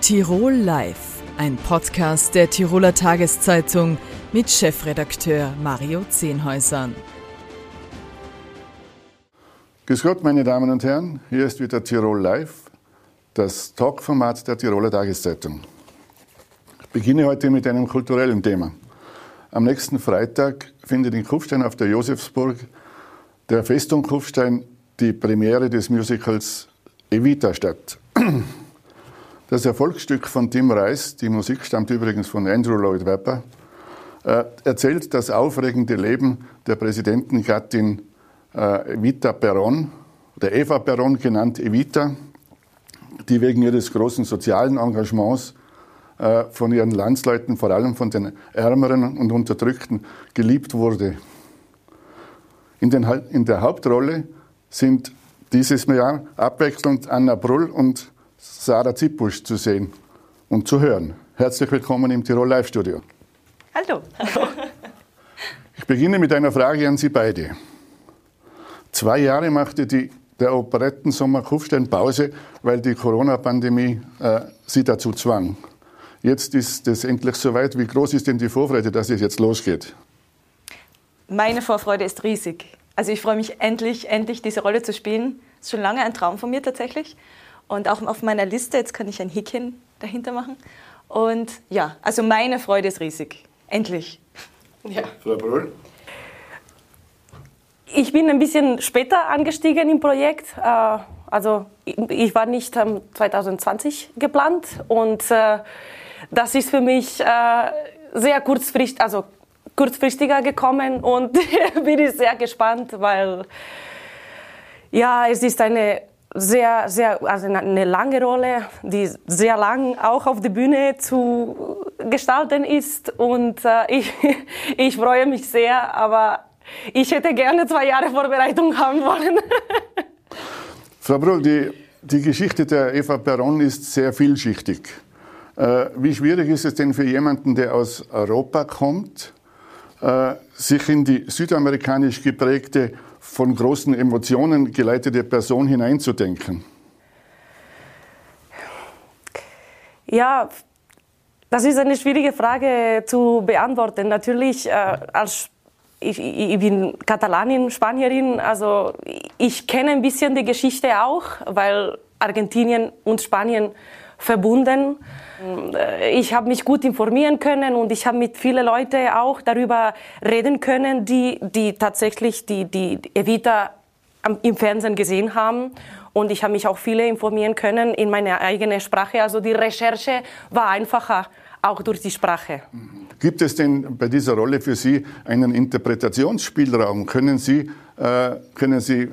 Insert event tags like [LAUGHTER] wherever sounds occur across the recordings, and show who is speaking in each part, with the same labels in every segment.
Speaker 1: Tirol Live, ein Podcast der Tiroler Tageszeitung mit Chefredakteur Mario Zehnhäusern.
Speaker 2: Grüß Gott, meine Damen und Herren, hier ist wieder Tirol Live, das Talkformat der Tiroler Tageszeitung. Ich beginne heute mit einem kulturellen Thema. Am nächsten Freitag findet in Kufstein auf der Josefsburg der Festung Kufstein die Premiere des Musicals Evita statt. [CLEARS THROAT] Das Erfolgsstück von Tim Rice, die Musik stammt übrigens von Andrew Lloyd Webber, äh, erzählt das aufregende Leben der Präsidentengattin äh, Evita Perón, oder Eva Perón genannt Evita, die wegen ihres großen sozialen Engagements äh, von ihren Landsleuten, vor allem von den Ärmeren und Unterdrückten, geliebt wurde. In, den, in der Hauptrolle sind dieses Jahr abwechselnd Anna Brull und Sarah Zippusch zu sehen und zu hören. Herzlich willkommen im Tirol Live Studio.
Speaker 3: Hallo. [LAUGHS]
Speaker 2: Ich beginne mit einer Frage an Sie beide. Zwei Jahre machte die, der Operettensommer Kufstein Pause, weil die Corona-Pandemie äh, sie dazu zwang. Jetzt ist es endlich soweit. Wie groß ist denn die Vorfreude, dass es jetzt losgeht?
Speaker 3: Meine Vorfreude ist riesig. Also ich freue mich endlich, endlich diese Rolle zu spielen. Das ist schon lange ein Traum von mir tatsächlich. Und auch auf meiner Liste, jetzt kann ich ein Häkchen dahinter machen. Und ja, also meine Freude ist riesig. Endlich.
Speaker 2: Ja. Frau Brüll?
Speaker 4: Ich bin ein bisschen später angestiegen im Projekt. Äh, also ich war nicht 2020 geplant und äh, das ist für mich äh, sehr kurzfristig, also kurzfristiger gekommen und [LAUGHS] bin ich sehr gespannt, weil ja, es ist eine sehr, sehr, also eine lange Rolle, die sehr lang auch auf der Bühne zu gestalten ist. Und äh, ich, [LAUGHS] ich freue mich sehr, aber ich hätte gerne zwei Jahre Vorbereitung haben wollen. [LAUGHS]
Speaker 2: Frau Brull, die, die Geschichte der Eva Perron ist sehr vielschichtig. Äh, wie schwierig ist es denn für jemanden, der aus Europa kommt, äh, sich in die südamerikanisch geprägte von großen Emotionen geleitete Person hineinzudenken?
Speaker 4: Ja, das ist eine schwierige Frage zu beantworten. Natürlich, äh, als ich, ich, bin Katalanin, Spanierin, also ich kenne ein bisschen die Geschichte auch, weil Argentinien und Spanien verbunden. Äh, ich habe mich gut informieren können und ich habe mit vielen Leuten auch darüber reden können, die, die tatsächlich die, die Evita im Fernsehen gesehen haben. Und ich habe mich auch viele informieren können in meiner eigenen Sprache. Also die Recherche war einfacher, auch durch die Sprache.
Speaker 2: Gibt es denn bei dieser Rolle für Sie einen Interpretationsspielraum? Können Sie, äh, können Sie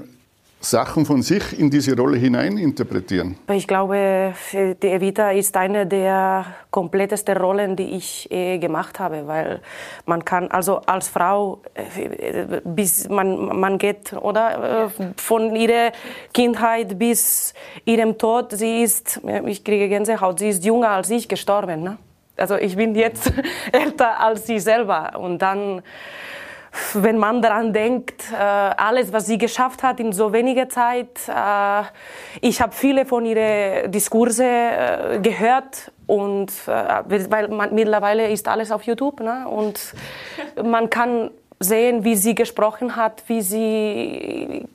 Speaker 2: Sachen von sich in diese Rolle hinein interpretieren?
Speaker 4: Ich glaube, die Evita ist eine der komplettesten Rollen, die ich äh, gemacht habe, weil man kann also als Frau äh, bis man man geht oder äh, von ihrer Kindheit bis ihrem Tod. Sie ist, ich kriege Gänsehaut. Sie ist jünger als ich gestorben. Ne? Also ich bin jetzt [LAUGHS] älter als sie selber und dann wenn man daran denkt, äh, alles, was sie geschafft hat in so weniger Zeit. Äh, ich habe viele von ihren Diskurse äh, gehört und weil man, mittlerweile ist alles auf YouTube ne? und man kann sehen, wie sie gesprochen hat, wie sie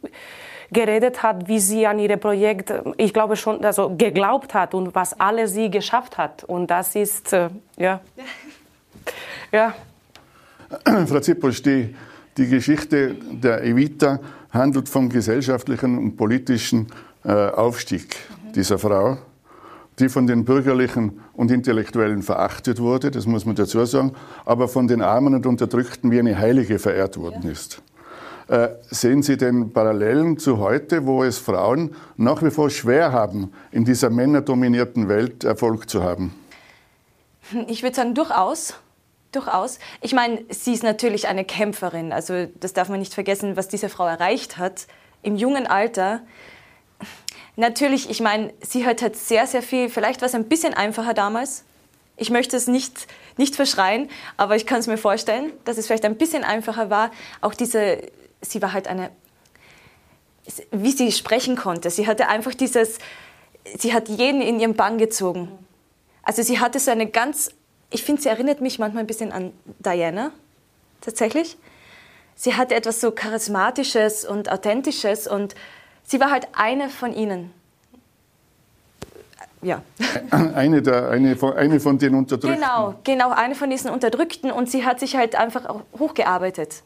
Speaker 4: geredet hat, wie sie an ihre Projekt, ich glaube schon, also geglaubt hat und was alles sie geschafft hat. Und das ist, ja, [LAUGHS]
Speaker 2: ja. [CLEARS THROAT] Frau Zipposch, die, die Geschichte der Evita handelt vom gesellschaftlichen und politischen äh, Aufstieg mhm. dieser Frau, die von den Bürgerlichen und Intellektuellen verachtet wurde, das muss man dazu sagen, aber von den Armen und Unterdrückten wie eine Heilige verehrt worden ja. ist. Äh, sehen Sie denn Parallelen zu heute, wo es Frauen nach wie vor schwer haben, in dieser männerdominierten Welt Erfolg zu haben?
Speaker 3: Ich würde sagen, durchaus. Durchaus. Ich meine, sie ist natürlich eine Kämpferin. Also das darf man nicht vergessen, was diese Frau erreicht hat im jungen Alter. Natürlich, ich meine, sie hört halt sehr, sehr viel. Vielleicht war es ein bisschen einfacher damals. Ich möchte es nicht, nicht verschreien, aber ich kann es mir vorstellen, dass es vielleicht ein bisschen einfacher war. Auch diese, sie war halt eine, wie sie sprechen konnte. Sie hatte einfach dieses, sie hat jeden in ihren Bann gezogen. Also sie hatte so eine ganz, ich finde, sie erinnert mich manchmal ein bisschen an Diana, tatsächlich. Sie hatte etwas so Charismatisches und Authentisches und sie war halt eine von ihnen. Ja. [LAUGHS]
Speaker 2: Eine, der, eine, von, eine von den Unterdrückten.
Speaker 3: Genau, genau, eine von diesen Unterdrückten und sie hat sich halt einfach hochgearbeitet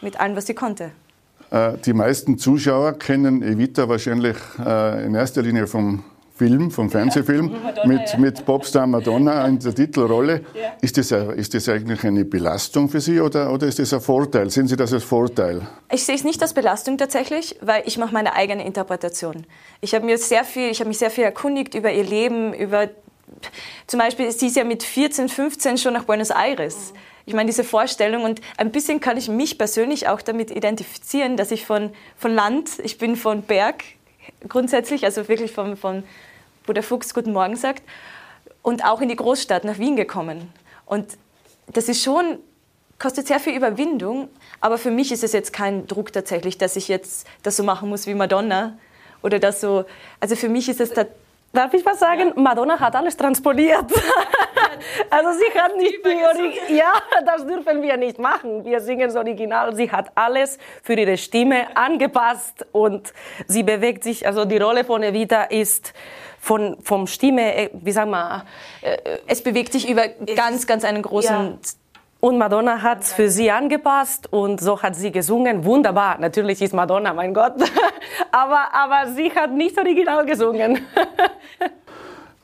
Speaker 3: mit allem, was sie konnte.
Speaker 2: Äh, die meisten Zuschauer kennen Evita wahrscheinlich äh, in erster Linie vom Film, vom Fernsehfilm, Madonna, mit, ja. mit Popstar Madonna in der Titelrolle. Ja. Ist, das, ist das eigentlich eine Belastung für Sie oder, oder ist das ein Vorteil? Sehen Sie das als Vorteil?
Speaker 3: Ich sehe es nicht als Belastung tatsächlich, weil ich mache meine eigene Interpretation. Ich habe mir sehr viel, ich habe mich sehr viel erkundigt über ihr Leben, über zum Beispiel, sie ist ja mit 14, 15 schon nach Buenos Aires. Ich meine, diese Vorstellung und ein bisschen kann ich mich persönlich auch damit identifizieren, dass ich von, von Land, ich bin von Berg grundsätzlich, also wirklich von, von wo der Fuchs Guten Morgen sagt, und auch in die Großstadt nach Wien gekommen. Und das ist schon, kostet sehr viel Überwindung, aber für mich ist es jetzt kein Druck tatsächlich, dass ich jetzt das so machen muss wie Madonna oder das so. Also für mich ist es da.
Speaker 4: Darf ich was sagen? Ja. Madonna hat alles transportiert. [LAUGHS] also sie hat nicht die Ja, das dürfen wir nicht machen. Wir singen das Original. Sie hat alles für ihre Stimme angepasst und sie bewegt sich. Also die Rolle von Evita ist von, vom Stimme, äh, wie sagen wir,
Speaker 3: äh, es bewegt sich über ganz, ganz einen großen. Ja.
Speaker 4: Und Madonna hat es für sie angepasst und so hat sie gesungen. Wunderbar. Natürlich ist Madonna, mein Gott. [LAUGHS] aber, aber sie hat nicht original gesungen. [LAUGHS]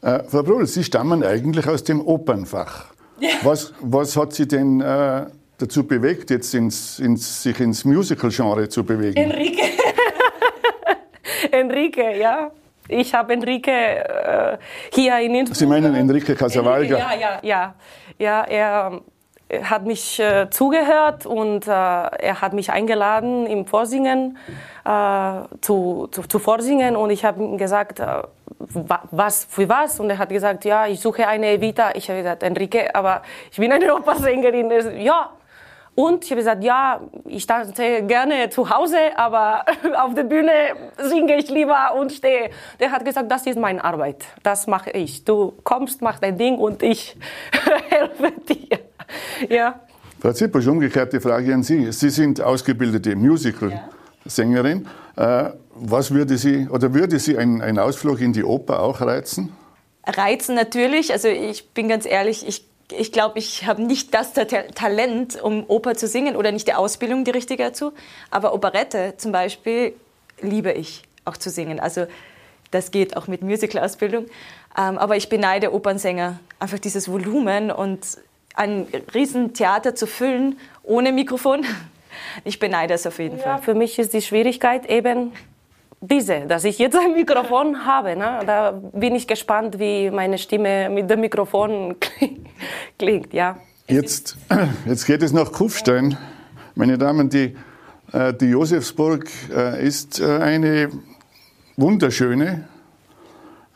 Speaker 2: äh, Frau Brull, Sie stammen eigentlich aus dem Opernfach. Ja. Was, was hat Sie denn äh, dazu bewegt, jetzt ins, ins, sich ins Musical-Genre zu bewegen?
Speaker 4: Enrique. [LAUGHS] Enrique, ja. Ich habe Enrique äh, hier in Innsbruck.
Speaker 2: Sie meinen Enrique Casavalga?
Speaker 4: ja, ja, ja. Ja, er hat mich äh, zugehört und äh, er hat mich eingeladen im Vorsingen äh, zu, zu, zu, Vorsingen und ich habe ihm gesagt, äh, was für was und er hat gesagt, ja, ich suche eine Evita. Ich habe gesagt, Enrique, aber ich bin eine Opersängerin. Ja, und ich habe gesagt, ja, ich tanze gerne zu Hause, aber [LAUGHS] auf der Bühne singe ich lieber und stehe. Der hat gesagt, das ist meine Arbeit, das mache ich. Du kommst, mach dein Ding und ich [LAUGHS] helfe dir. Ja.
Speaker 2: Frau Zipposch, umgekehrte Frage an Sie. Sie sind ausgebildete Musical-Sängerin. Ja. Äh, was würde Sie, oder würde Sie ein, ein Ausflug in die Oper auch reizen?
Speaker 3: Reizen natürlich. Also ich bin ganz ehrlich, ich ich glaube, ich habe nicht das Talent, um Oper zu singen oder nicht die Ausbildung die richtige dazu. Aber Operette zum Beispiel liebe ich auch zu singen. Also das geht auch mit Musical-Ausbildung. Ähm, aber ich beneide Opernsänger einfach dieses Volumen und ein Riesentheater zu füllen ohne Mikrofon. [LAUGHS] Ich beneide es auf jeden ja, Fall.
Speaker 4: Für mich ist die Schwierigkeit eben diese, dass ich jetzt ein [LAUGHS] Mikrofon habe. Ne? Da bin ich gespannt, wie meine Stimme mit dem Mikrofon [LAUGHS] klingt. Ja.
Speaker 2: Jetzt, [CLEARS THROAT] jetzt geht es nach Kufstein. Meine Damen, die, äh, die Josefsburg äh, ist äh, eine wunderschöne,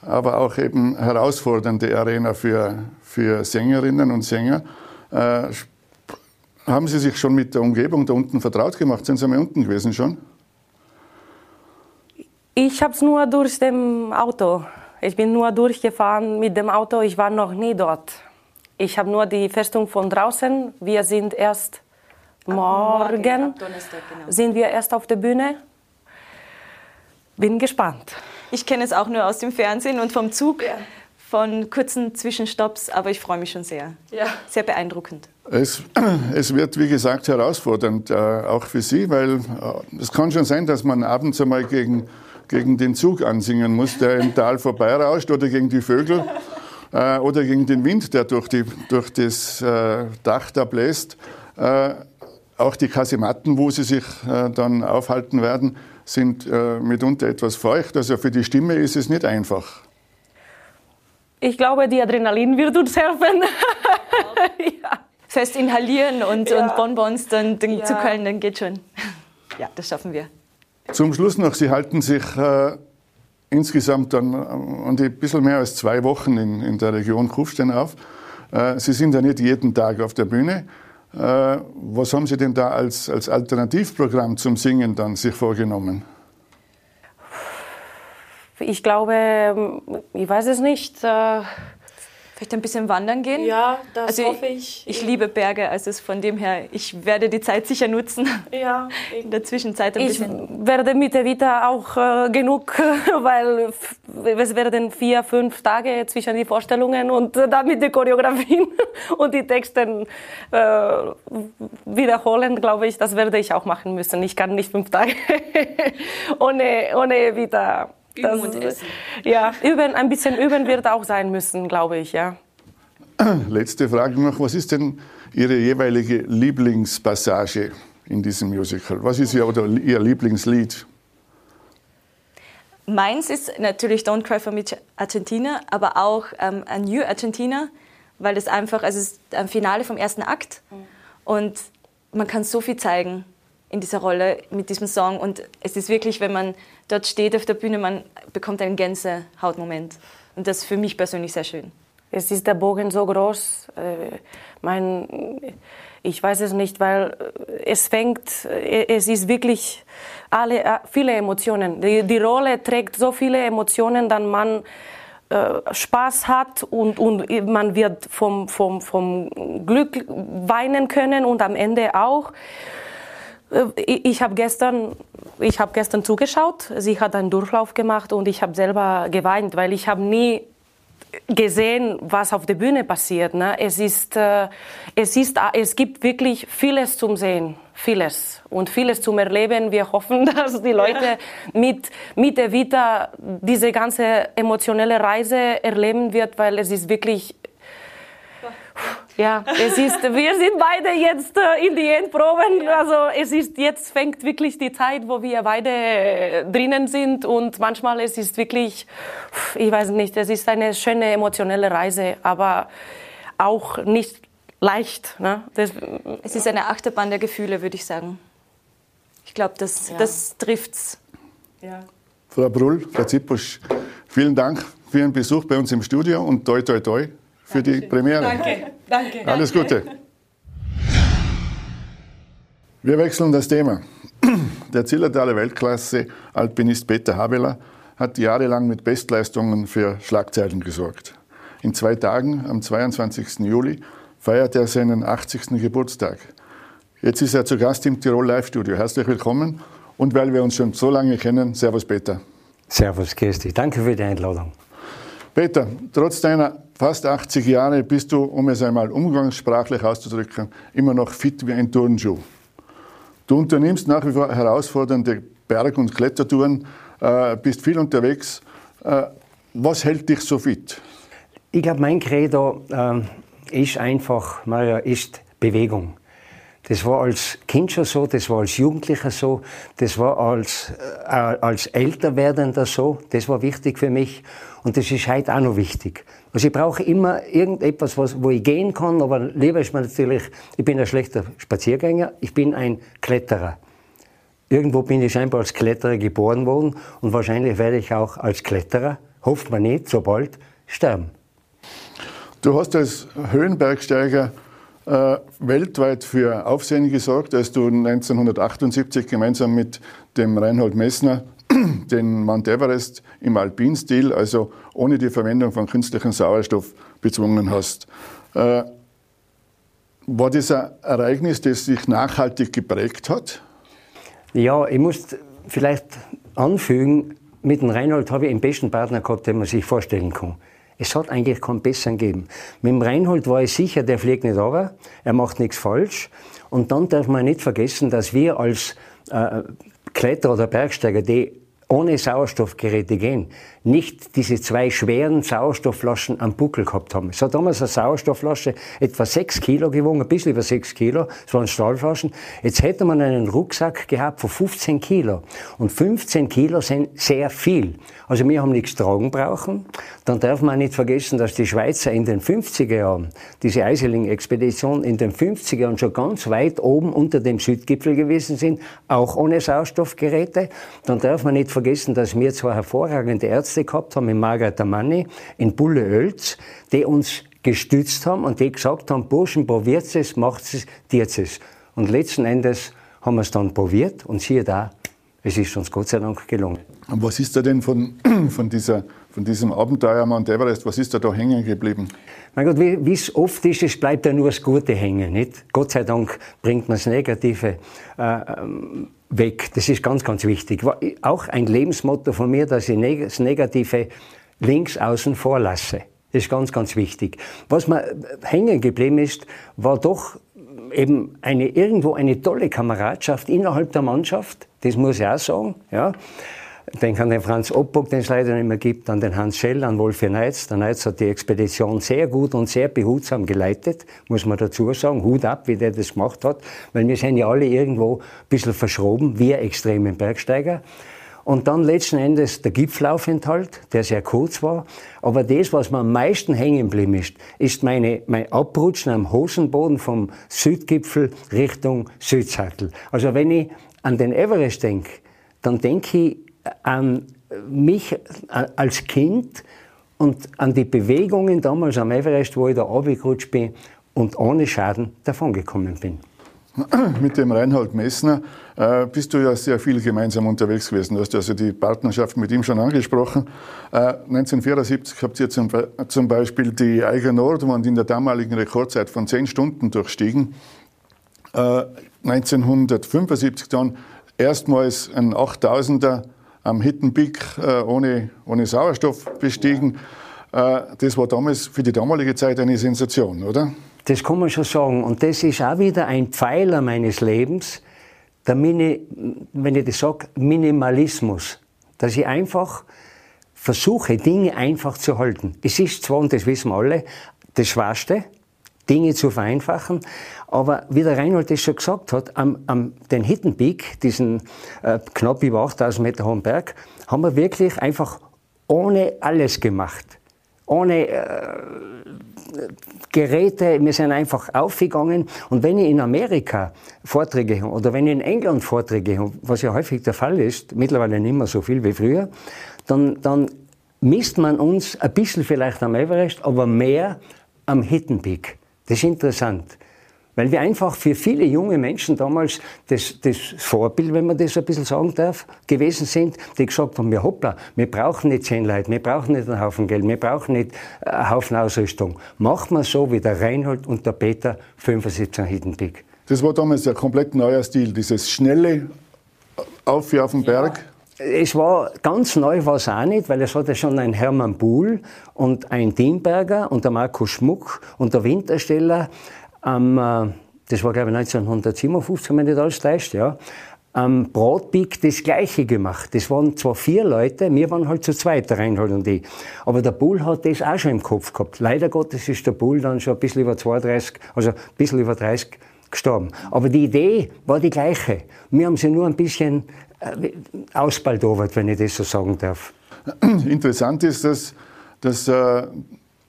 Speaker 2: aber auch eben herausfordernde Arena für, für Sängerinnen und Sänger. Haben Sie sich schon mit der Umgebung da unten vertraut gemacht? Sind Sie mal unten gewesen schon?
Speaker 4: Ich habe es nur durch dem Auto. Ich bin nur durchgefahren mit dem Auto. Ich war noch nie dort. Ich habe nur die Festung von draußen. Wir sind erst morgen, morgen genau. sind wir erst auf der Bühne. Bin gespannt.
Speaker 3: Ich kenne es auch nur aus dem Fernsehen und vom Zug. Ja. Von kurzen Zwischenstopps, aber ich freue mich schon sehr. Ja. Sehr beeindruckend.
Speaker 2: Es, [CLEARS THROAT] es, wird, wie gesagt, herausfordernd, äh, auch für Sie, weil äh, es kann schon sein, dass man abends einmal gegen gegen den Zug ansingen muss, der im Tal vorbeirauscht, oder gegen die Vögel äh, oder gegen den Wind, der durch, die, durch das äh, Dach da bläst. Äh, auch die Kasematten, wo sie sich äh, dann aufhalten werden, sind mitunter etwas feucht. Also für die Stimme ist es nicht einfach.
Speaker 4: Ich glaube, die Adrenalin wird uns helfen. [LAUGHS]
Speaker 3: ja. Fest inhalieren und, ja. und Bonbons dann, dann ja. zu können, dann geht schon. [LAUGHS] Ja, das schaffen wir.
Speaker 2: Zum Schluss noch, Sie halten sich äh, insgesamt dann äh, ein bisschen mehr als zwei Wochen in, in der Region Kufstein auf. Äh, Sie sind ja nicht jeden Tag auf der Bühne. Äh, was haben Sie denn da als, als Alternativprogramm zum Singen dann sich vorgenommen?
Speaker 4: Ich glaube, ich weiß es nicht.
Speaker 3: Vielleicht ein bisschen wandern gehen?
Speaker 4: Ja, das
Speaker 3: also
Speaker 4: hoffe ich.
Speaker 3: Ich liebe Berge, also von dem her, ich werde die Zeit sicher nutzen.
Speaker 4: Ja. [LAUGHS]
Speaker 3: In der Zwischenzeit ein
Speaker 4: ich
Speaker 3: bisschen.
Speaker 4: werde mit Evita auch äh, genug, [LAUGHS] weil es werden vier, fünf Tage zwischen die Vorstellungen und äh, dann mit den Choreografien [LAUGHS] und die Texten äh, wiederholen, glaube ich, das werde ich auch machen müssen. Ich kann nicht fünf Tage ohne, ohne Evita
Speaker 3: Üben und essen.
Speaker 4: Ja, üben, ein bisschen üben wird auch sein müssen, glaube ich, ja. [CLEARS THROAT]
Speaker 2: Letzte Frage noch. Was ist denn Ihre jeweilige Lieblingspassage in diesem Musical? Was ist Ihr, oder Ihr Lieblingslied?
Speaker 3: Meins ist natürlich Don't Cry for Me Argentina, aber auch ähm, A New Argentina, weil das einfach, also es ist ein Finale vom ersten Akt und man kann so viel zeigen in dieser Rolle mit diesem Song und es ist wirklich, wenn man dort steht auf der Bühne, man bekommt einen Gänsehautmoment und das ist für mich persönlich sehr schön.
Speaker 4: Es ist der Bogen so groß, äh, mein, ich weiß es nicht, weil es fängt, es ist wirklich alle, äh, viele Emotionen. Die, die Rolle trägt so viele Emotionen, dass man äh, Spaß hat und, und man wird vom, vom, vom Glück weinen können und am Ende auch. Äh, ich habe gestern, ich habe gestern zugeschaut. Sie hat einen Durchlauf gemacht und ich habe selber geweint, weil ich habe nie gesehen, was auf der Bühne passiert. Ne? Es ist, äh, es ist, es gibt wirklich vieles zum Sehen, vieles und vieles zum Erleben. Wir hoffen, [LAUGHS] dass die Leute mit mit Evita diese ganze emotionelle Reise erleben wird, weil es ist wirklich ja, es ist, wir sind beide jetzt äh, in die Endproben. Also es ist jetzt fängt wirklich die Zeit, wo wir beide äh, drinnen sind und manchmal es ist wirklich, ich weiß nicht, es ist eine schöne emotionelle Reise, aber auch nicht leicht. Ne?
Speaker 3: Das, es ist eine Achterbahn der Gefühle, würde ich sagen. Ich glaube, das, ja. das trifft's.
Speaker 2: Ja. Frau Brull, Frau Zippusch, vielen Dank für Ihren Besuch bei uns im Studio und toi toi toi für Dankeschön. die Premiere.
Speaker 3: Danke, danke.
Speaker 2: Alles Gute. Wir wechseln das Thema. Der Zillertaler Weltklasse-Alpinist Peter Habeler hat jahrelang mit Bestleistungen für Schlagzeilen gesorgt. In zwei Tagen, am 22. Juli, feiert er seinen 80. Geburtstag. Jetzt ist er zu Gast im Tirol Live-Studio. Herzlich willkommen. Und weil wir uns schon so lange kennen, Servus Peter.
Speaker 5: Servus Kirsti, danke für die Einladung.
Speaker 2: Peter, trotz deiner fast 80 Jahre bist du, um es einmal umgangssprachlich auszudrücken, immer noch fit wie ein Turnschuh. Du unternimmst nach wie vor herausfordernde Berg- und Klettertouren, äh, bist viel unterwegs. Äh, was hält dich so fit?
Speaker 5: Ich glaube, mein Credo äh, ist einfach, Maria, ist Bewegung. Das war als Kind schon so, das war als Jugendlicher so, das war als, äh, als Älterwerdender so, das war wichtig für mich. Und das ist heute auch noch wichtig. Also ich brauche immer irgendetwas, was, wo ich gehen kann, aber lieber ist mir natürlich, ich bin ein schlechter Spaziergänger, ich bin ein Kletterer. Irgendwo bin ich scheinbar als Kletterer geboren worden und wahrscheinlich werde ich auch als Kletterer, hofft man nicht, so bald, sterben.
Speaker 2: Du hast als Höhenbergsteiger äh, weltweit für Aufsehen gesorgt, als du 1978 gemeinsam mit dem Reinhold Messner [CLEARS THROAT] den Mount Everest im Alpinstil, also ohne die Verwendung von künstlichem Sauerstoff, bezwungen hast. Äh, war das ein Ereignis, das sich nachhaltig geprägt hat?
Speaker 5: Ja, ich muss vielleicht anfügen, mit dem Reinhold habe ich den besten Partner gehabt, den man sich vorstellen kann. Es hat eigentlich keinen besseren gegeben. Mit dem Reinhold war ich sicher, der fliegt nicht runter, er macht nichts falsch. Und dann darf man nicht vergessen, dass wir als äh, Kletterer oder Bergsteiger, die ohne Sauerstoffgeräte gehen, nicht diese zwei schweren Sauerstoffflaschen am Buckel gehabt haben. Es hat damals eine Sauerstoffflasche etwa sechs Kilo gewogen, ein bisschen über sechs Kilo. Es waren Stahlflaschen. Jetzt hätte man einen Rucksack gehabt von 15 Kilo. Und 15 Kilo sind sehr viel. Also wir haben nichts tragen brauchen. Dann darf man nicht vergessen, dass die Schweizer in den 50er Jahren, diese Eiseling-Expedition in den 50er Jahren schon ganz weit oben unter dem Südgipfel gewesen sind, auch ohne Sauerstoffgeräte. Dann darf man nicht vergessen, dass wir zwei hervorragende Ärzte gehabt haben, in Margaret Manni, in Bulle Oelz, die uns gestützt haben und die gesagt haben, Burschen, probiert es, macht es, tiert es. Und letzten Endes haben wir es dann probiert und siehe da, Es ist uns Gott sei Dank gelungen.
Speaker 2: Und was ist da denn von, [CLEARS THROAT] von, dieser, von diesem Abenteuer Mount Everest, was ist da da hängen geblieben?
Speaker 5: Mein Gott, wie es oft ist, es bleibt ja nur das Gute hängen. Nicht? Gott sei Dank bringt man das Negative äh, weg. Das ist ganz, ganz wichtig. Auch ein Lebensmotto von mir, dass ich das Negative links außen vorlasse. Das ist ganz, ganz wichtig. Was mir hängen geblieben ist, war doch eben eine, irgendwo eine tolle Kameradschaft innerhalb der Mannschaft. Das muss ich auch sagen. Ja. Denke an den Franz Oppock, den es leider nicht mehr gibt, an den Hans Schell, an Wolfi Neitz. Der Neitz hat die Expedition sehr gut und sehr behutsam geleitet, muss man dazu sagen. Hut ab, wie der das gemacht hat, weil wir sind ja alle irgendwo ein bisschen verschroben, wir extremen Bergsteiger. Und dann letzten Endes der Gipfelaufenthalt, der sehr kurz war. Aber das, was mir am meisten hängen geblieben ist, ist meine, mein Abrutschen am Hosenboden vom Südgipfel Richtung Südsattel. Also wenn ich an den Everest denke, dann denke ich an mich als Kind und an die Bewegungen damals am Everest, wo ich da runtergerutscht bin und ohne Schaden davongekommen bin. [CLEARS THROAT]
Speaker 2: Mit dem Reinhold Messner äh, bist du ja sehr viel gemeinsam unterwegs gewesen. Du hast also die Partnerschaft mit ihm schon angesprochen. Äh, 1974 habt ihr zum, zum Beispiel die Eiger Nordwand in der damaligen Rekordzeit von 10 Stunden durchstiegen. Äh, 1975 dann erstmals ein 8000er am Hidden Peak äh, ohne, ohne Sauerstoff bestiegen. Äh, das war damals für die damalige Zeit eine Sensation, oder?
Speaker 5: Das kann man schon sagen. Und das ist auch wieder ein Pfeiler meines Lebens, der Mini, wenn ich das sage, Minimalismus. Dass ich einfach versuche, Dinge einfach zu halten. Es ist zwar, und das wissen wir alle, das Schwerste, Dinge zu vereinfachen. Aber wie der Reinhold das schon gesagt hat, am, am den Hidden Peak, diesen äh, knapp über 8000 Meter hohen Berg, haben wir wirklich einfach ohne alles gemacht. Ohne äh, Geräte, wir sind einfach aufgegangen. Und wenn ich in Amerika Vorträge habe oder wenn ich in England Vorträge habe, was ja häufig der Fall ist, mittlerweile nicht mehr so viel wie früher, dann, dann misst man uns ein bisschen vielleicht am Everest, aber mehr am Hidden Peak. Das ist interessant. Weil wir einfach für viele junge Menschen damals das, das Vorbild, wenn man das ein bisschen sagen darf, gewesen sind, die gesagt haben, ja hoppla, wir brauchen nicht zehn Leute, wir brauchen nicht einen Haufen Geld, wir brauchen nicht einen Haufen Ausrüstung. Machen wir so wie der Reinhold und der Peter 75 Hidden Peak.
Speaker 2: Das war damals ein komplett neuer Stil, dieses schnelle Auf auf den Berg.
Speaker 5: Ja. Es war ganz neu war es auch nicht, weil es hatte schon ein Hermann Buhl und ein Dienberger und der Markus Schmuck und der Wintersteller am, äh, das war glaube ich 1957, wenn nicht alles täuscht, ja, am Bratpeak das Gleiche gemacht. Das waren zwar vier Leute, wir waren halt zu zweit, der Reinhold und ich. Aber der Bull hat das auch schon im Kopf gehabt. Leider Gottes ist der Bull dann schon ein bisschen über 32, also ein bisschen über 30 gestorben. Aber die Idee war die gleiche. Wir haben sie nur ein bisschen äh, ausbaldowert, wenn ich das so sagen darf. [CLEARS THROAT]
Speaker 2: Interessant ist, dass, dass äh,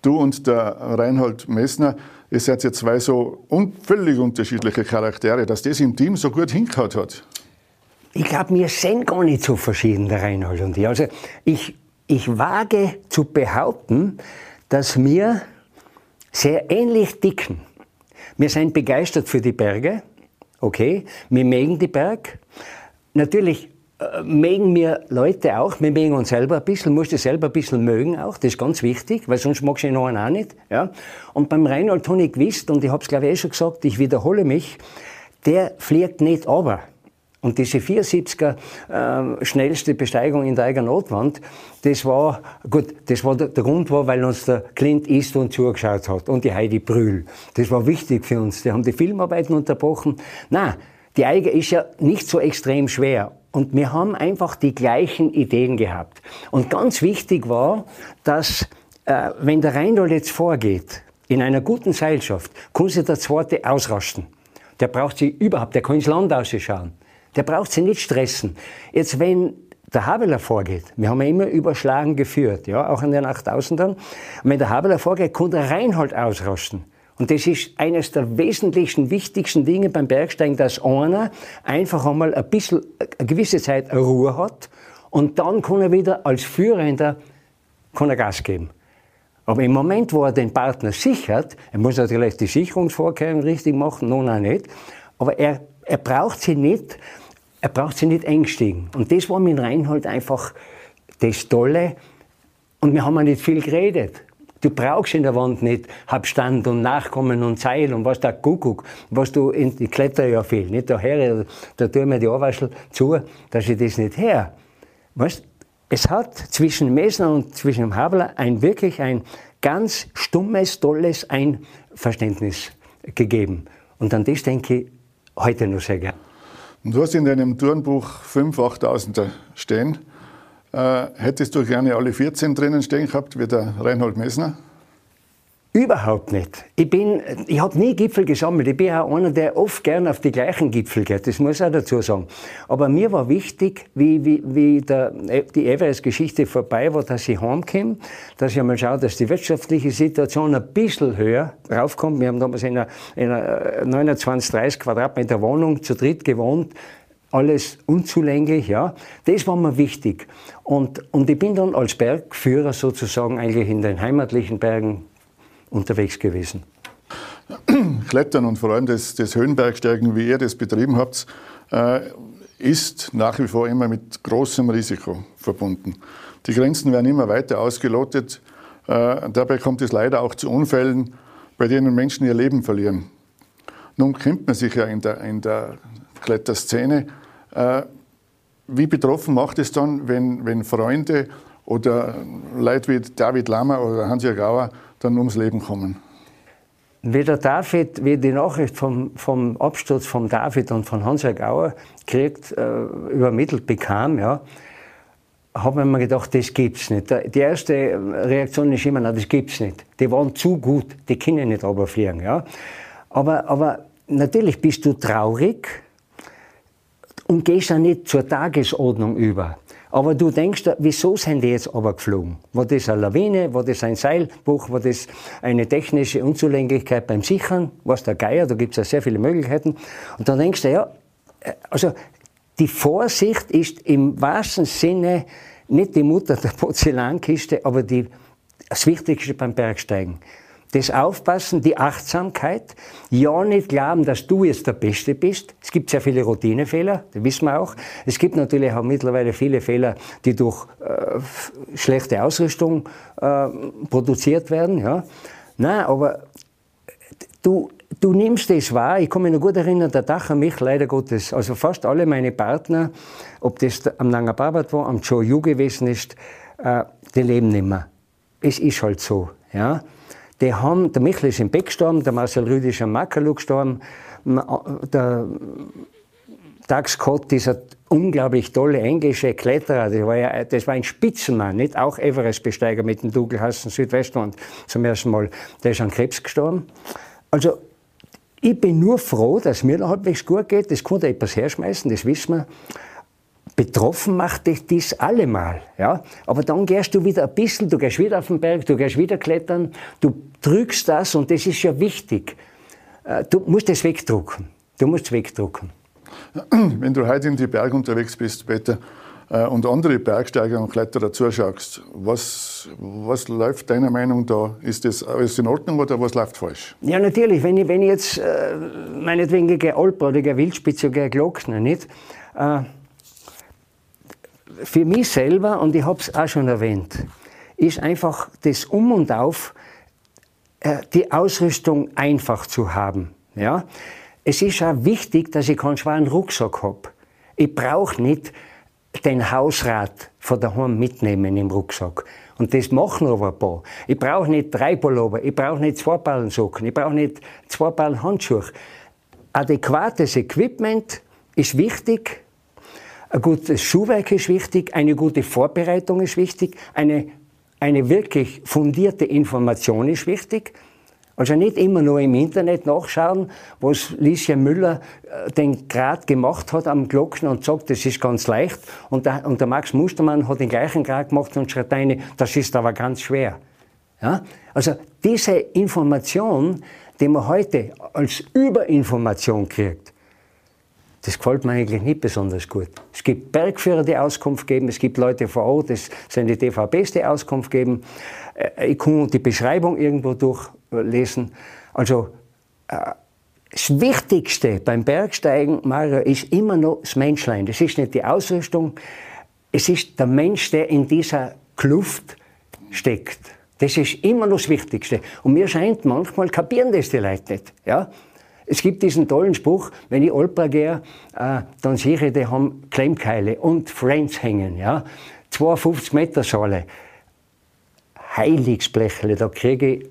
Speaker 2: du und der Reinhold Messner ihr seid ja zwei so un völlig unterschiedliche Charaktere, dass das im Team so gut hingehauen hat.
Speaker 5: Ich glaube, wir sind gar nicht so verschieden, der Reinhold und ich. Also ich, ich wage zu behaupten, dass wir sehr ähnlich dicken. Wir sind begeistert für die Berge, okay, wir mögen die Berg. Natürlich äh, mögen mir Leute auch, wir mögen uns selber ein bisschen, musst du selber ein bisschen mögen auch, das ist ganz wichtig, weil sonst magst du ihn auch nicht. Ja? Und beim Reinhold habe ich gewusst, und ich habe es glaube ich eh schon gesagt, ich wiederhole mich, der fliegt nicht aber. Und diese 74er äh, schnellste Besteigung in der eigenen Notwand, das war, gut, das war der, der, Grund war, weil uns der Clint Eastwood zugeschaut hat und die Heidi Brühl. Das war wichtig für uns. Die haben die Filmarbeiten unterbrochen. Na, die Eiger ist ja nicht so extrem schwer. Und wir haben einfach die gleichen Ideen gehabt. Und ganz wichtig war, dass, äh, wenn der Reinhold jetzt vorgeht, in einer guten Seilschaft, kann sich der Zweite ausrasten. Der braucht sie überhaupt, der kann ins Land ausschauen. Der braucht sie nicht stressen. Jetzt, wenn der Habeler vorgeht, wir haben ja immer überschlagen geführt, ja, auch an den 8000ern, und wenn der Habeler vorgeht, kann der Reinhold ausrasten. Und das ist eines der wesentlichsten, wichtigsten Dinge beim Bergsteigen, dass einer einfach einmal ein bisschen, eine gewisse Zeit Ruhe hat und dann kann er wieder als Führender kann er Gas geben. Aber im Moment, wo er den Partner sichert, er muss natürlich die Sicherungsvorkehrungen richtig machen, nun auch nicht, aber er, er braucht sie nicht, er braucht sich nicht ängstigen. Und das war mit Reinhold einfach das Tolle. Und wir haben auch nicht viel geredet. Du brauchst in der Wand nicht Abstand und Nachkommen und Zeil und was da Kuckuck, was du in die Kletter ja viel. Nicht daher, da tue mir die Ohrwaschel zu, dass ich das nicht her. Weißt, es hat zwischen Mesner und zwischen dem Habler ein wirklich ein ganz stummes, tolles Einverständnis gegeben. Und an das denke ich heute noch sehr gern.
Speaker 2: Und du hast in deinem Turnbuch 5 8000er stehen. Äh, hättest du gerne alle 14 drinnen stehen gehabt, wie der Reinhold Messner?
Speaker 5: Überhaupt nicht. Ich, ich habe nie Gipfel gesammelt. Ich bin auch einer, der oft gern auf die gleichen Gipfel geht. Das muss ich auch dazu sagen. Aber mir war wichtig, wie, wie, wie der, die Everest-Geschichte vorbei war, dass ich heimkomme, dass ich einmal schaue, dass die wirtschaftliche Situation ein bisschen höher raufkommt. Wir haben damals in einer, in einer 29, 30 Quadratmeter Wohnung zu dritt gewohnt alles unzulänglich, ja. Das war mir wichtig. Und, und ich bin dann als Bergführer sozusagen eigentlich in den heimatlichen Bergen unterwegs gewesen.
Speaker 2: Klettern und vor allem das, das Höhenbergsteigen, wie ihr das betrieben habt, äh, ist nach wie vor immer mit großem Risiko verbunden. Die Grenzen werden immer weiter ausgelotet. Äh, dabei kommt es leider auch zu Unfällen, bei denen Menschen ihr Leben verlieren. Nun kennt man sich ja in der, in der Kletterszene. Äh, wie betroffen macht es dann, wenn, wenn Freunde oder Leute wie David Lammer oder Hans-Jörg Auer dann ums Leben kommen?
Speaker 5: Wie der David, wie die Nachricht vom, vom Absturz von David und von Hans-Jörg Auer kriegt, äh, übermittelt bekam, ja, habe ich mir gedacht, das gibt's nicht. Die erste Reaktion ist immer, na, das gibt's nicht. Die waren zu gut, die können nicht runterfliegen, ja. Aber, aber natürlich bist du traurig und gehst dann nicht zur Tagesordnung über. Aber du denkst, wieso sind die jetzt aber geflogen? War das eine Lawine? War das ein Seilbruch? War das eine technische Unzulänglichkeit beim Sichern? Was der Geier? Da gibt es ja sehr viele Möglichkeiten. Und dann denkst du, ja, äh, also die Vorsicht ist im wahrsten Sinne nicht die Mutter der Porzellankiste, aber die, das Wichtigste beim Bergsteigen das Aufpassen, die Achtsamkeit, ja nicht glauben, dass du jetzt der Beste bist. Es gibt sehr viele Routinefehler, das wissen wir auch. Es gibt natürlich auch mittlerweile viele Fehler, die durch äh, schlechte Ausrüstung äh, produziert werden. Ja. Nein, aber du, du nimmst es wahr. Ich kann mich noch gut erinnern, der Dach an mich, leider Gottes, also fast alle meine Partner, ob das am Nanga Parbat war, am Joe Yu gewesen ist, äh, die leben nicht mehr. Es ist halt so. Ja. Die haben, der Michel ist im Beck gestorben, der Marcel Rüdi ist am Makalu gestorben, der Dag Scott, dieser unglaublich tolle englische Kletterer, das war, ja, das war ein Spitzenmann, nicht auch Everest-Besteiger mit dem Dougal Südwestland zum ersten Mal, der ist an Krebs gestorben. Also, ich bin nur froh, dass mir noch halbwegs gut geht, das konnte etwas herschmeißen, das wissen wir. Betroffen macht dich das allemal. Ja? Aber dann gehst du wieder ein bisschen, du gehst wieder auf den Berg, du gehst wieder klettern, du drückst das und das ist ja wichtig. Äh, du musst es wegdrucken. Du musst es wegdrucken. [CLEARS THROAT]
Speaker 2: Wenn du heute in die Berge unterwegs bist, Peter, äh, und andere Bergsteiger und Kletterer zuschaust, was, was läuft deiner Meinung da? Ist das alles in Ordnung oder was läuft falsch?
Speaker 5: Ja, natürlich. Wenn ich, wenn ich jetzt äh, meinetwegen gehe Alper oder gehe Wildspitze oder gehe Glockner, nicht? Äh, für mich selber, und ich habe es auch schon erwähnt, ist einfach das Um und Auf, die Ausrüstung einfach zu haben. Ja? Es ist auch wichtig, dass ich keinen schweren Rucksack habe. Ich brauche nicht den Hausrat von daheim mitnehmen im Rucksack. Und das machen aber ein paar. Ich brauche nicht drei Pullover, ich brauche nicht zwei Ballen Socken, ich brauche nicht zwei Ballen Handschuhe. Adäquates Equipment ist wichtig, ein gutes Schuhwerk ist wichtig, eine gute Vorbereitung ist wichtig, eine, eine wirklich fundierte Information ist wichtig. Also nicht immer nur im Internet nachschauen, was Licia Müller äh, den Grad gemacht hat am Glocken und sagt, das ist ganz leicht. Und der, und der Max Mustermann hat den gleichen Grad gemacht und schreibt eine, das ist aber ganz schwer. Ja? Also diese Information, die man heute als Überinformation kriegt, das gefällt mir eigentlich nicht besonders gut. Es gibt Bergführer, die Auskunft geben, es gibt Leute vor Ort, das sind die DVBs, die Auskunft geben. Äh, ich kann die Beschreibung irgendwo durchlesen. Also, äh, das Wichtigste beim Bergsteigen, Mario, ist immer noch das Menschlein. Das ist nicht die Ausrüstung, es ist der Mensch, der in dieser Kluft steckt. Das ist immer noch das Wichtigste. Und mir scheint, manchmal kapieren das die Leute nicht. Ja? Es gibt diesen tollen Spruch, wenn ich Olpa gehe, äh, dann sehe ich, die haben Klemmkeile und Friends hängen. Ja? 52 Meter Schale. Heiligsblechle, da kriege ich,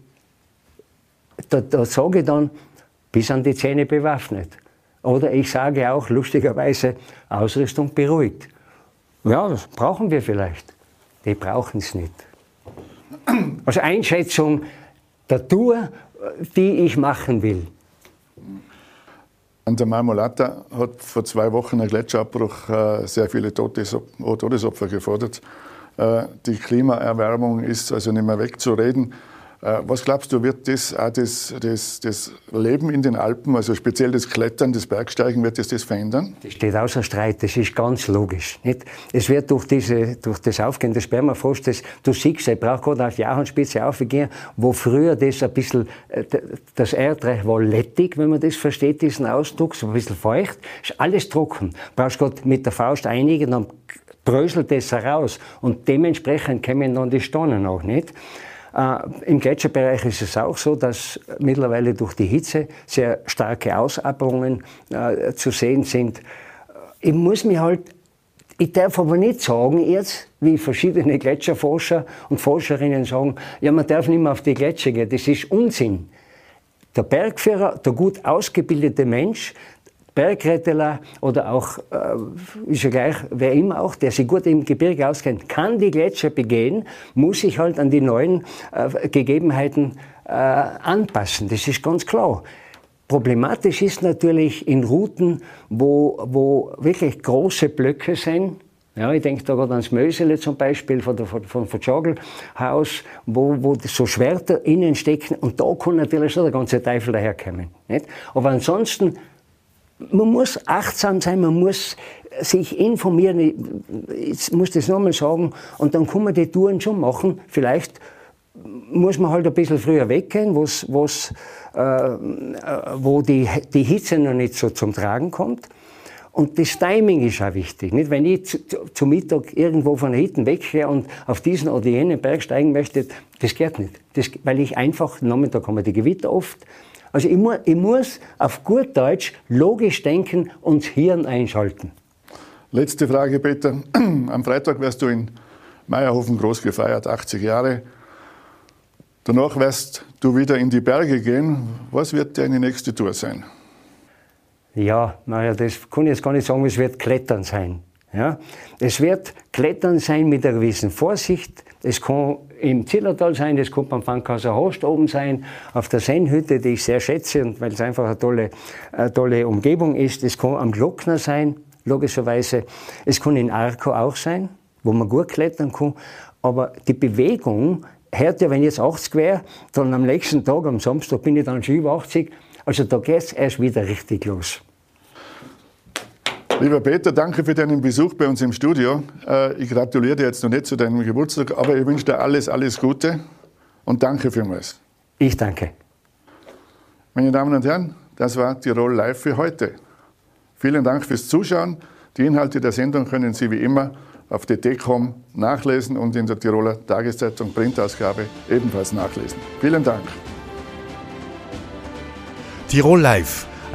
Speaker 5: da, da sage ich dann, bis an die Zähne bewaffnet. Oder ich sage auch lustigerweise, Ausrüstung beruhigt. Ja, das brauchen wir vielleicht. Die brauchen es nicht. Also Einschätzung der Tour, die ich machen will.
Speaker 2: An der Marmolata hat vor zwei Wochen ein Gletscherabbruch äh, sehr viele Todesopfer gefordert. Äh, die Klimaerwärmung ist also nicht mehr wegzureden. Äh, was glaubst du, wird das auch das, das, das, Leben in den Alpen, also speziell das Klettern, das Bergsteigen, wird das das verändern?
Speaker 5: Das steht außer Streit, das ist ganz logisch. Nicht? Es wird durch, diese, durch das Aufgehen des Spermafrostes, du siehst, er braucht gerade auf die Ahornspitze aufgehen, wo früher das ein bisschen, äh, das Erdreich war lettig, wenn man das versteht, diesen Ausdruck, so ein bisschen feucht, ist alles trocken. Brauchst Gott mit der Faust einigen, dann bröselt das heraus und dementsprechend kommen dann die Stonnen auch nicht. Äh, Im Gletscherbereich ist es auch so, dass mittlerweile durch die Hitze sehr starke Ausabberungen äh, zu sehen sind. Ich muss mir halt, ich darf aber nicht sagen jetzt, wie verschiedene Gletscherforscher und Forscherinnen sagen, ja, man darf nicht mehr auf die Gletscher gehen. Das ist Unsinn. Der Bergführer, der gut ausgebildete Mensch, Bergretteler oder auch, äh, ist ja gleich, wer immer auch, der sich gut im Gebirge auskennt, kann die Gletscher begehen, muss sich halt an die neuen äh, Gegebenheiten äh, anpassen. Das ist ganz klar. Problematisch ist natürlich in Routen, wo, wo wirklich große Blöcke sind, ja, ich denke da gerade ans Mösele zum Beispiel von der, von, von Jogelhaus, wo, wo so Schwerter innen stecken und da kann natürlich schon der ganze Teufel daherkommen. Nicht? Aber ansonsten man muss achtsam sein, man muss sich informieren. Ich muss das nochmal sagen. Und dann kann man die Touren schon machen. Vielleicht muss man halt ein bisschen früher weggehen, wo's, wo's, äh, wo die, die Hitze noch nicht so zum Tragen kommt. Und das Timing ist auch wichtig. Nicht? Wenn ich zu, zu Mittag irgendwo von der Hitten weggehe und auf diesen oder jenen Berg steigen möchte, das geht nicht. Das, weil ich einfach, Nachmittag haben wir die Gewitter oft, also ich, mu ich muss auf gut Deutsch logisch denken und das Hirn einschalten.
Speaker 2: Letzte Frage, Peter. [CLEARS THROAT] Am Freitag wirst du in Meierhofen groß gefeiert, 80 Jahre. Danach wirst du wieder in die Berge gehen. Was wird deine nächste Tour sein?
Speaker 5: Ja, naja, das kann ich jetzt gar nicht sagen, es wird Klettern sein. Ja? Es wird Klettern sein mit einer gewissen Vorsicht. Es kann im Zillertal sein, das kann beim Fankhauser Host oben sein, auf der Sennhütte, die ich sehr schätze und weil es einfach eine tolle, eine tolle Umgebung ist. Es kann am Glockner sein, logischerweise. Es kann in Arco auch sein, wo man gut klettern kann. Aber die Bewegung hört ja, wenn ich jetzt 80 wäre, dann am nächsten Tag, am Samstag, bin ich dann schon über 80. Also da geht es erst wieder richtig los.
Speaker 2: Lieber Peter, danke für deinen Besuch bei uns im Studio. Äh, ich gratuliere dir jetzt noch nicht zu deinem Geburtstag, aber ich wünsche dir alles, alles Gute und danke vielmals.
Speaker 5: Ich danke.
Speaker 2: Meine Damen und Herren, das war Tirol Live für heute. Vielen Dank fürs Zuschauen. Die Inhalte der Sendung können Sie wie immer auf dt.com nachlesen und in der Tiroler Tageszeitung Printausgabe ebenfalls nachlesen. Vielen Dank.
Speaker 6: Tirol Live